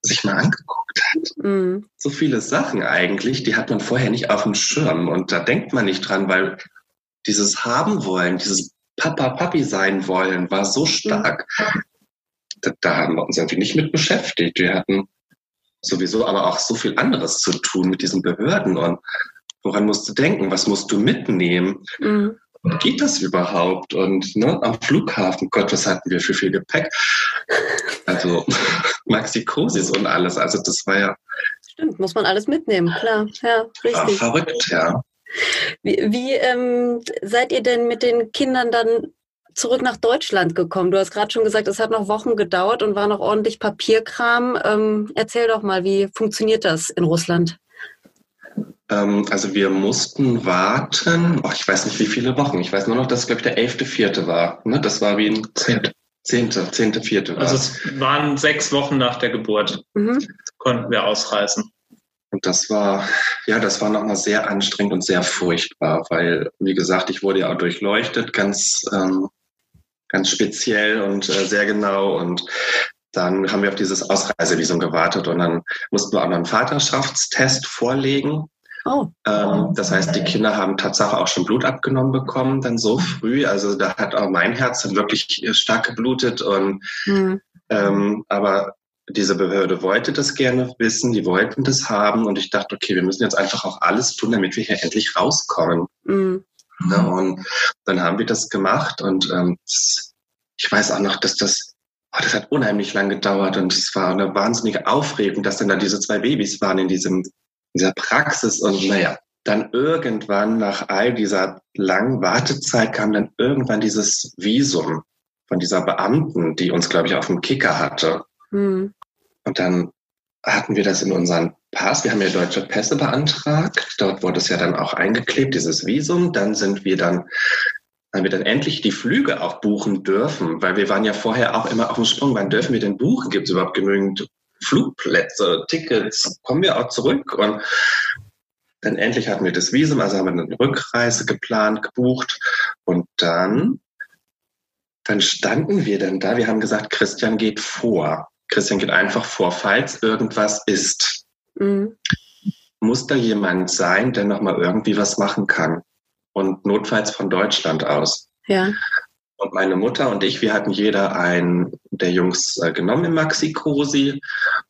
sich mal angeguckt hat. Mhm. So viele Sachen eigentlich, die hat man vorher nicht auf dem Schirm. Und da denkt man nicht dran, weil dieses Haben wollen, dieses Papa, Papi sein wollen, war so stark. Mhm da, da haben wir uns irgendwie nicht mit beschäftigt. Wir hatten sowieso aber auch so viel anderes zu tun mit diesen Behörden und woran musst du denken, was musst du mitnehmen? Mhm. Geht das überhaupt? Und ne, am Flughafen, Gott, was hatten wir für viel Gepäck? Also Maxikosis und alles. Also das war ja. Stimmt, muss man alles mitnehmen, klar. Ja, richtig. verrückt, ja. Wie, wie ähm, seid ihr denn mit den Kindern dann zurück nach Deutschland gekommen? Du hast gerade schon gesagt, es hat noch Wochen gedauert und war noch ordentlich Papierkram. Ähm, erzähl doch mal, wie funktioniert das in Russland? Ähm, also wir mussten warten, oh, ich weiß nicht wie viele Wochen. Ich weiß nur noch, dass es, glaube ich, der 11.4. war. Ne? Das war wie ein Zehnte. Zehnte, zehnte, vierte. Also es waren sechs Wochen nach der Geburt. Mhm. Konnten wir ausreisen. Und das war, ja, das war nochmal sehr anstrengend und sehr furchtbar, weil, wie gesagt, ich wurde ja auch durchleuchtet, ganz ähm, ganz speziell und äh, sehr genau. Und dann haben wir auf dieses Ausreisevisum gewartet und dann mussten wir auch noch einen Vaterschaftstest vorlegen. Oh. Ähm, das heißt, die Kinder haben Tatsache auch schon Blut abgenommen bekommen, dann so früh. Also da hat auch mein Herz dann wirklich stark geblutet und mhm. ähm, aber diese Behörde wollte das gerne wissen, die wollten das haben und ich dachte, okay, wir müssen jetzt einfach auch alles tun, damit wir hier endlich rauskommen. Mhm. Ne? Und dann haben wir das gemacht und ähm, ich weiß auch noch, dass das, oh, das hat unheimlich lang gedauert und es war eine wahnsinnige Aufregung, dass dann da diese zwei Babys waren in diesem, in dieser Praxis und naja, dann irgendwann nach all dieser langen Wartezeit kam dann irgendwann dieses Visum von dieser Beamten, die uns, glaube ich, auf dem Kicker hatte. Mhm. Und dann hatten wir das in unseren Pass. Wir haben ja deutsche Pässe beantragt. Dort wurde es ja dann auch eingeklebt, dieses Visum. Dann sind wir dann weil wir dann endlich die Flüge auch buchen dürfen, weil wir waren ja vorher auch immer auf dem Sprung. Wann dürfen wir denn buchen? Gibt es überhaupt genügend Flugplätze, Tickets? Kommen wir auch zurück? Und dann endlich hatten wir das Visum, also haben wir eine Rückreise geplant, gebucht. Und dann, dann standen wir dann da. Wir haben gesagt, Christian geht vor. Christian geht einfach vor, falls irgendwas ist. Mhm. Muss da jemand sein, der nochmal irgendwie was machen kann? und notfalls von Deutschland aus. Ja. Und meine Mutter und ich, wir hatten jeder einen der Jungs äh, genommen im Maxi-Cosi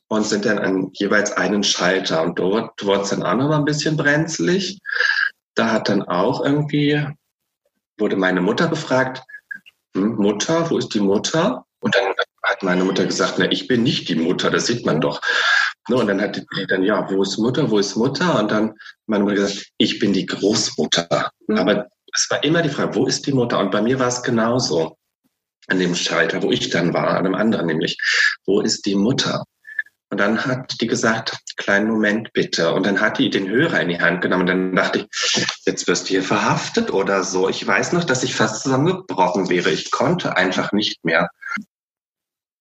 und sind dann an jeweils einen Schalter. Und dort wurde es dann auch noch mal ein bisschen brenzlig. Da hat dann auch irgendwie, wurde meine Mutter befragt, hm, Mutter, wo ist die Mutter? Und dann hat meine Mutter gesagt, na, ich bin nicht die Mutter, das sieht man doch. Ne, und dann hat die dann, ja, wo ist Mutter, wo ist Mutter? Und dann meine Mutter gesagt, ich bin die Großmutter. Mhm. Aber es war immer die Frage, wo ist die Mutter? Und bei mir war es genauso. An dem Schalter, wo ich dann war, an einem anderen nämlich. Wo ist die Mutter? Und dann hat die gesagt, kleinen Moment bitte. Und dann hat die den Hörer in die Hand genommen. Und dann dachte ich, jetzt wirst du hier verhaftet oder so. Ich weiß noch, dass ich fast zusammengebrochen wäre. Ich konnte einfach nicht mehr.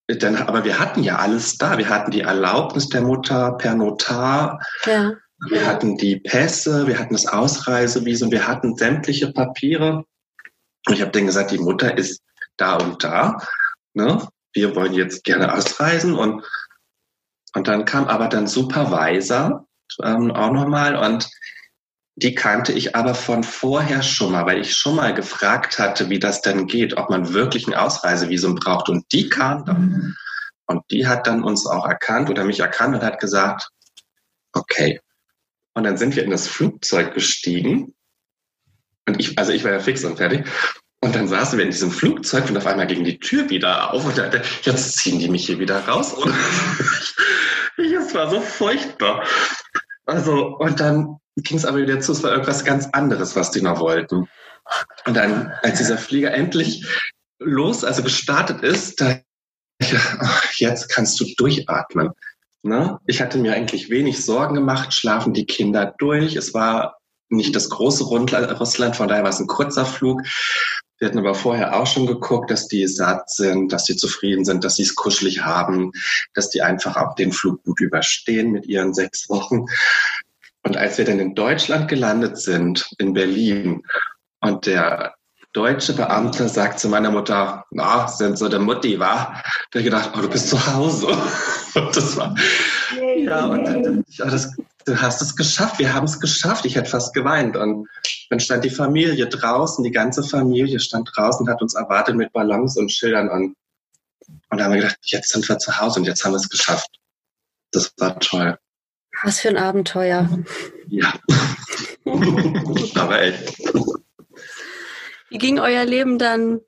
Dann, aber wir hatten ja alles da. Wir hatten die Erlaubnis der Mutter per Notar. Ja. Wir hatten die Pässe, wir hatten das Ausreisevisum, wir hatten sämtliche Papiere. Und ich habe denen gesagt, die Mutter ist da und da. Ne? Wir wollen jetzt gerne ausreisen. Und, und dann kam aber dann Supervisor ähm, auch nochmal. Und die kannte ich aber von vorher schon mal, weil ich schon mal gefragt hatte, wie das denn geht, ob man wirklich ein Ausreisevisum braucht. Und die kam dann. Mhm. Und die hat dann uns auch erkannt oder mich erkannt und hat gesagt, okay. Und dann sind wir in das Flugzeug gestiegen. Und ich, also ich war ja fix und fertig. Und dann saßen wir in diesem Flugzeug und auf einmal ging die Tür wieder auf und dachte, jetzt ziehen die mich hier wieder raus. Und es war so furchtbar. Also, und dann ging es aber wieder zu, es war irgendwas ganz anderes, was die noch wollten. Und dann, als dieser Flieger endlich los, also gestartet ist, da ich, jetzt kannst du durchatmen. Ne? Ich hatte mir eigentlich wenig Sorgen gemacht, schlafen die Kinder durch. Es war nicht das große Russland, von daher war es ein kurzer Flug. Wir hatten aber vorher auch schon geguckt, dass die satt sind, dass sie zufrieden sind, dass sie es kuschelig haben, dass die einfach auch den Flug gut überstehen mit ihren sechs Wochen. Und als wir dann in Deutschland gelandet sind, in Berlin, und der deutsche Beamte sagt zu meiner Mutter, na, sind so der Mutti, wa? Da ich gedacht, oh, du bist zu Hause. Und das war, ja, und dann, ja, das, du hast es geschafft, wir haben es geschafft. Ich hätte fast geweint. Und dann stand die Familie draußen, die ganze Familie stand draußen, hat uns erwartet mit Ballons und Schildern. Und, und da haben wir gedacht, jetzt sind wir zu Hause und jetzt haben wir es geschafft. Das war toll. Was für ein Abenteuer. Ja. Aber echt. Wie ging euer Leben dann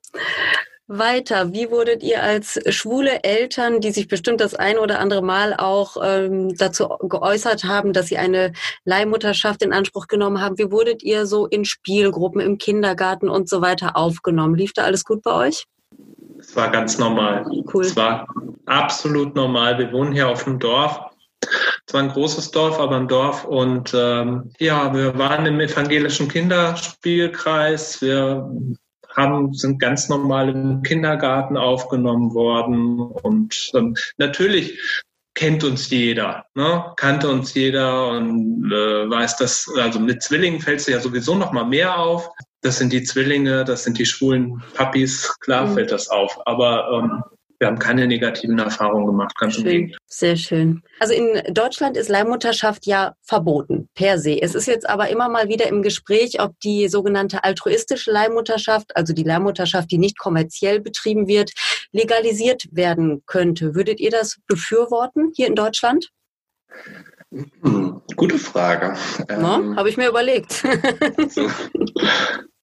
weiter? Wie wurdet ihr als schwule Eltern, die sich bestimmt das ein oder andere Mal auch ähm, dazu geäußert haben, dass sie eine Leihmutterschaft in Anspruch genommen haben, wie wurdet ihr so in Spielgruppen, im Kindergarten und so weiter aufgenommen? Lief da alles gut bei euch? Es war ganz normal. Cool. Es war absolut normal. Wir wohnen hier auf dem Dorf es war ein großes Dorf, aber ein Dorf. Und ähm, ja, wir waren im evangelischen Kinderspielkreis. Wir haben, sind ganz normal im Kindergarten aufgenommen worden. Und ähm, natürlich kennt uns jeder, ne? kannte uns jeder und äh, weiß das, also mit Zwillingen fällt es ja sowieso noch mal mehr auf. Das sind die Zwillinge, das sind die schwulen Puppies, klar mhm. fällt das auf. Aber ähm, wir haben keine negativen Erfahrungen gemacht, ganz schön, im Gegenteil. Sehr schön. Also in Deutschland ist Leihmutterschaft ja verboten, per se. Es ist jetzt aber immer mal wieder im Gespräch, ob die sogenannte altruistische Leihmutterschaft, also die Leihmutterschaft, die nicht kommerziell betrieben wird, legalisiert werden könnte. Würdet ihr das befürworten hier in Deutschland? Hm, gute Frage. Ähm, Habe ich mir überlegt. so.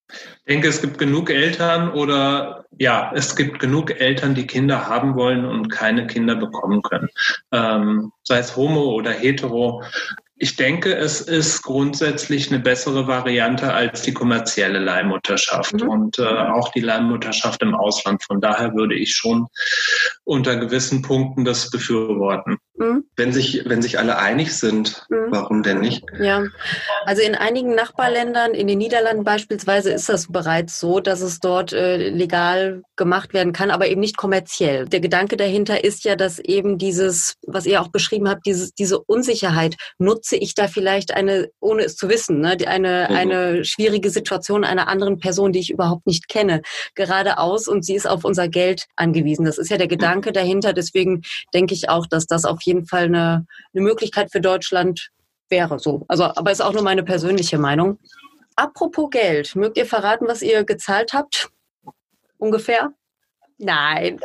Ich denke, es gibt genug Eltern oder ja, es gibt genug Eltern, die Kinder haben wollen und keine Kinder bekommen können. Ähm, sei es homo oder hetero. Ich denke, es ist grundsätzlich eine bessere Variante als die kommerzielle Leihmutterschaft mhm. und äh, auch die Leihmutterschaft im Ausland. Von daher würde ich schon unter gewissen Punkten das befürworten. Mhm. Wenn, sich, wenn sich alle einig sind, mhm. warum denn nicht? Ja, also in einigen Nachbarländern, in den Niederlanden beispielsweise, ist das bereits so, dass es dort äh, legal gemacht werden kann, aber eben nicht kommerziell. Der Gedanke dahinter ist ja, dass eben dieses, was ihr auch beschrieben habt, dieses, diese Unsicherheit, nutze ich da vielleicht eine, ohne es zu wissen, ne, eine, mhm. eine schwierige Situation einer anderen Person, die ich überhaupt nicht kenne, gerade aus und sie ist auf unser Geld angewiesen. Das ist ja der Gedanke dahinter. Deswegen denke ich auch, dass das auf jeden jeden Fall eine, eine Möglichkeit für Deutschland wäre. So. Also, aber ist auch nur meine persönliche Meinung. Apropos Geld, mögt ihr verraten, was ihr gezahlt habt? Ungefähr? Nein.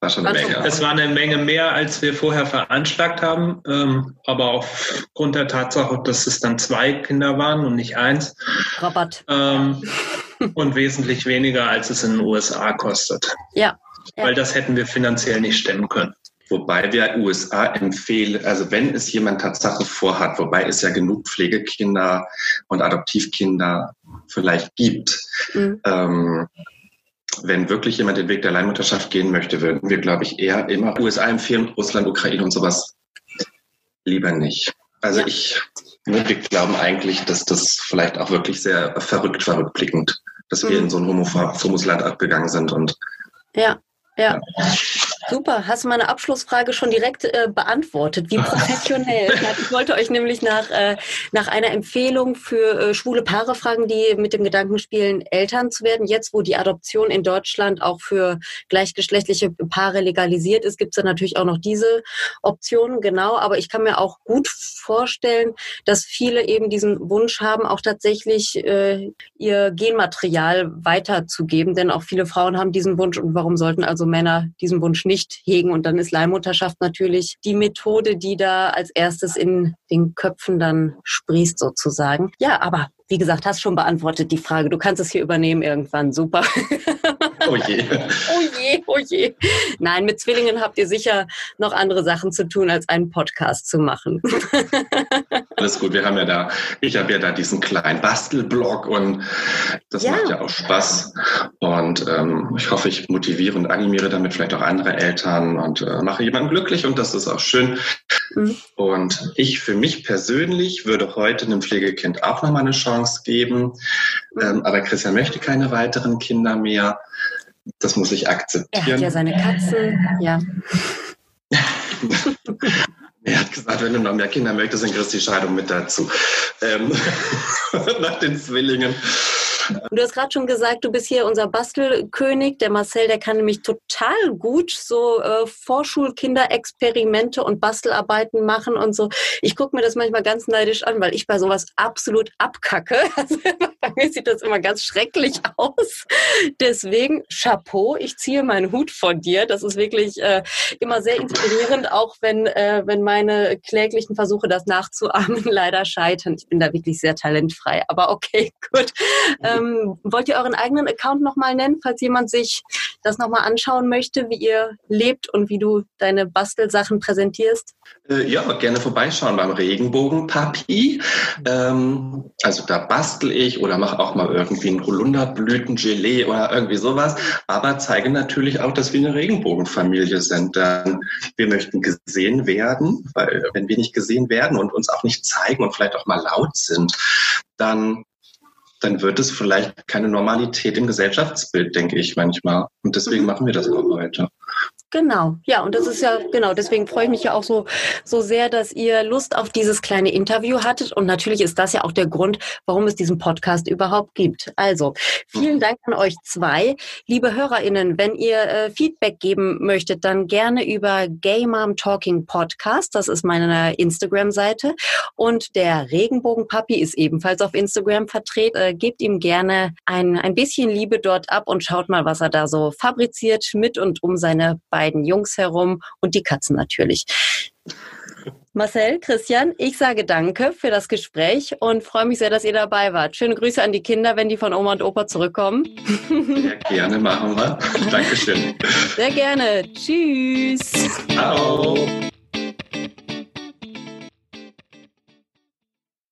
War schon eine Menge. Es war eine Menge mehr, als wir vorher veranschlagt haben, ähm, aber aufgrund der Tatsache, dass es dann zwei Kinder waren und nicht eins. Rabatt. Ähm, und wesentlich weniger, als es in den USA kostet. Ja, weil das hätten wir finanziell nicht stemmen können. Wobei wir USA empfehlen, also wenn es jemand Tatsache vorhat, wobei es ja genug Pflegekinder und Adoptivkinder vielleicht gibt, mhm. ähm, wenn wirklich jemand den Weg der Leihmutterschaft gehen möchte, würden wir, glaube ich, eher immer USA empfehlen, Russland, Ukraine und sowas lieber nicht. Also ja. ich, wir glauben eigentlich, dass das vielleicht auch wirklich sehr verrückt, verrückt blickend, dass mhm. wir in so ein homophones Land abgegangen sind und ja. Ja, super. Hast du meine Abschlussfrage schon direkt äh, beantwortet? Wie professionell. ich wollte euch nämlich nach, äh, nach einer Empfehlung für äh, schwule Paare fragen, die mit dem Gedanken spielen, Eltern zu werden. Jetzt, wo die Adoption in Deutschland auch für gleichgeschlechtliche Paare legalisiert ist, gibt es natürlich auch noch diese Option. Genau, aber ich kann mir auch gut vorstellen, dass viele eben diesen Wunsch haben, auch tatsächlich äh, ihr Genmaterial weiterzugeben. Denn auch viele Frauen haben diesen Wunsch. Und warum sollten also Männer diesen Wunsch nicht hegen. Und dann ist Leihmutterschaft natürlich die Methode, die da als erstes in den Köpfen dann sprießt sozusagen. Ja, aber wie gesagt, hast schon beantwortet die Frage. Du kannst es hier übernehmen irgendwann. Super. Oh je. oh je, oh je. Nein, mit Zwillingen habt ihr sicher noch andere Sachen zu tun, als einen Podcast zu machen. Alles gut, wir haben ja da, ich habe ja da diesen kleinen Bastelblog und das ja. macht ja auch Spaß. Und ähm, ich hoffe, ich motiviere und animiere damit vielleicht auch andere Eltern und äh, mache jemanden glücklich und das ist auch schön. Mhm. Und ich für mich persönlich würde heute einem Pflegekind auch nochmal eine Chance geben. Mhm. Ähm, aber Christian möchte keine weiteren Kinder mehr. Das muss ich akzeptieren. Er hat ja seine Katzen, ja. Er hat gesagt, wenn du noch mehr Kinder möchtest, dann kriegst du die Scheidung mit dazu. Ähm, nach den Zwillingen. Du hast gerade schon gesagt, du bist hier unser Bastelkönig. Der Marcel, der kann nämlich total gut so äh, Vorschulkinderexperimente und Bastelarbeiten machen und so. Ich gucke mir das manchmal ganz neidisch an, weil ich bei sowas absolut abkacke. Also bei mir sieht das immer ganz schrecklich aus. Deswegen Chapeau, ich ziehe meinen Hut von dir. Das ist wirklich äh, immer sehr inspirierend, auch wenn, äh, wenn meine kläglichen Versuche, das nachzuahmen, leider scheitern. Ich bin da wirklich sehr talentfrei. Aber okay, gut. Ähm, wollt ihr euren eigenen Account nochmal nennen, falls jemand sich das nochmal anschauen möchte, wie ihr lebt und wie du deine Bastelsachen präsentierst? Äh, ja, gerne vorbeischauen beim Regenbogenpapi. Ähm, also da bastel ich oder mache auch mal irgendwie ein Holunderblütengelee oder irgendwie sowas. Aber zeige natürlich auch, dass wir eine Regenbogenfamilie sind. Denn wir möchten gesehen werden, weil wenn wir nicht gesehen werden und uns auch nicht zeigen und vielleicht auch mal laut sind, dann dann wird es vielleicht keine Normalität im Gesellschaftsbild, denke ich manchmal. Und deswegen machen wir das auch heute. Genau, ja, und das ist ja, genau, deswegen freue ich mich ja auch so, so sehr, dass ihr Lust auf dieses kleine Interview hattet. Und natürlich ist das ja auch der Grund, warum es diesen Podcast überhaupt gibt. Also, vielen mhm. Dank an euch zwei. Liebe HörerInnen, wenn ihr äh, Feedback geben möchtet, dann gerne über Gay Mom Talking Podcast. Das ist meine Instagram-Seite. Und der Regenbogenpapi ist ebenfalls auf Instagram vertreten. Äh, gebt ihm gerne ein, ein bisschen Liebe dort ab und schaut mal, was er da so fabriziert mit und um seine beiden Jungs herum und die Katzen natürlich. Marcel, Christian, ich sage danke für das Gespräch und freue mich sehr, dass ihr dabei wart. Schöne Grüße an die Kinder, wenn die von Oma und Opa zurückkommen. Sehr gerne machen wir. Dankeschön. Sehr gerne. Tschüss.